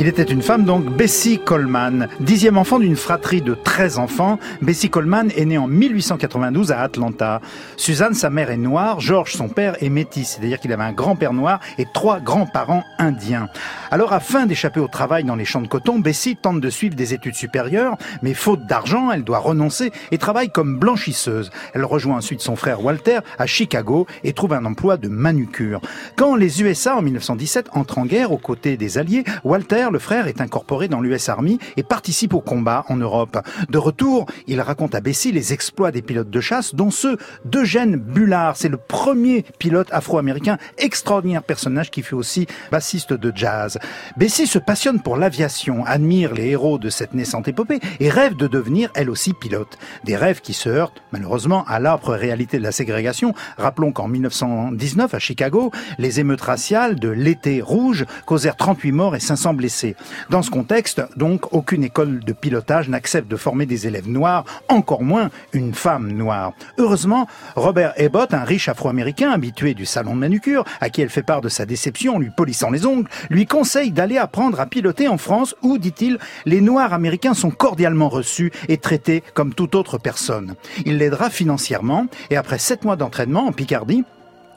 Il était une femme donc, Bessie Coleman, dixième enfant d'une fratrie de 13 enfants. Bessie Coleman est née en 1892 à Atlanta. Suzanne, sa mère est noire, George, son père, est métis, c'est-à-dire qu'il avait un grand-père noir et trois grands-parents indiens. Alors, afin d'échapper au travail dans les champs de coton, Bessie tente de suivre des études supérieures, mais faute d'argent, elle doit renoncer et travaille comme blanchisseuse. Elle rejoint ensuite son frère Walter à Chicago et trouve un emploi de manucure. Quand les USA, en 1917, entrent en guerre aux côtés des Alliés, Walter le frère est incorporé dans l'US Army et participe au combat en Europe. De retour, il raconte à Bessie les exploits des pilotes de chasse, dont ceux d'Eugène Bullard. C'est le premier pilote afro-américain, extraordinaire personnage qui fut aussi bassiste de jazz. Bessie se passionne pour l'aviation, admire les héros de cette naissante épopée et rêve de devenir elle aussi pilote. Des rêves qui se heurtent malheureusement à l'âpre réalité de la ségrégation. Rappelons qu'en 1919 à Chicago, les émeutes raciales de l'été rouge causèrent 38 morts et 500 blessés. Dans ce contexte, donc, aucune école de pilotage n'accepte de former des élèves noirs, encore moins une femme noire. Heureusement, Robert Ebbott, un riche afro-américain habitué du salon de manucure, à qui elle fait part de sa déception en lui polissant les ongles, lui conseille d'aller apprendre à piloter en France où, dit-il, les noirs américains sont cordialement reçus et traités comme toute autre personne. Il l'aidera financièrement et après sept mois d'entraînement en Picardie,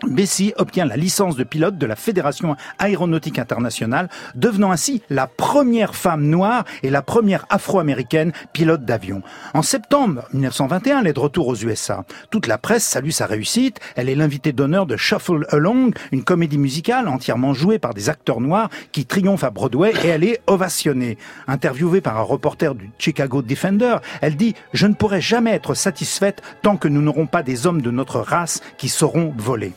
Bessie obtient la licence de pilote de la Fédération aéronautique internationale, devenant ainsi la première femme noire et la première afro-américaine pilote d'avion. En septembre 1921, elle est de retour aux USA. Toute la presse salue sa réussite. Elle est l'invitée d'honneur de Shuffle Along, une comédie musicale entièrement jouée par des acteurs noirs qui triomphent à Broadway et elle est ovationnée. Interviewée par un reporter du Chicago Defender, elle dit « Je ne pourrai jamais être satisfaite tant que nous n'aurons pas des hommes de notre race qui sauront voler ».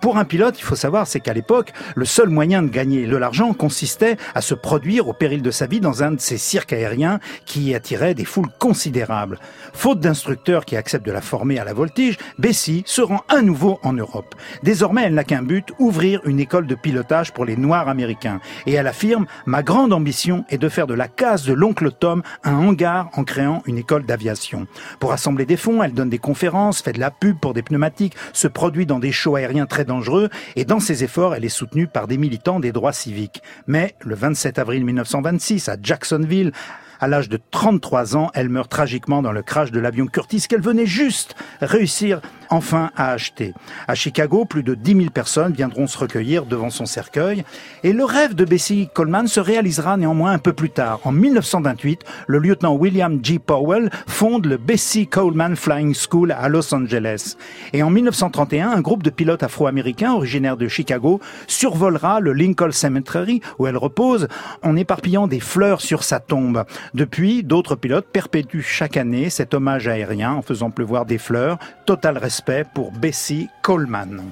Pour un pilote, il faut savoir, c'est qu'à l'époque, le seul moyen de gagner de l'argent consistait à se produire au péril de sa vie dans un de ces cirques aériens qui attiraient des foules considérables. Faute d'instructeurs qui acceptent de la former à la voltige, Bessie se rend à nouveau en Europe. Désormais, elle n'a qu'un but, ouvrir une école de pilotage pour les Noirs américains. Et elle affirme, ma grande ambition est de faire de la case de l'oncle Tom un hangar en créant une école d'aviation. Pour assembler des fonds, elle donne des conférences, fait de la pub pour des pneumatiques, se produit dans des shows aériens très dangereux et dans ses efforts, elle est soutenue par des militants des droits civiques. Mais le 27 avril 1926, à Jacksonville, à l'âge de 33 ans, elle meurt tragiquement dans le crash de l'avion Curtis qu'elle venait juste réussir enfin à acheter. À Chicago, plus de 10 000 personnes viendront se recueillir devant son cercueil. Et le rêve de Bessie Coleman se réalisera néanmoins un peu plus tard. En 1928, le lieutenant William G. Powell fonde le Bessie Coleman Flying School à Los Angeles. Et en 1931, un groupe de pilotes afro-américains originaires de Chicago survolera le Lincoln Cemetery où elle repose en éparpillant des fleurs sur sa tombe. Depuis, d'autres pilotes perpétuent chaque année cet hommage aérien en faisant pleuvoir des fleurs. Total respect pour Bessie Coleman.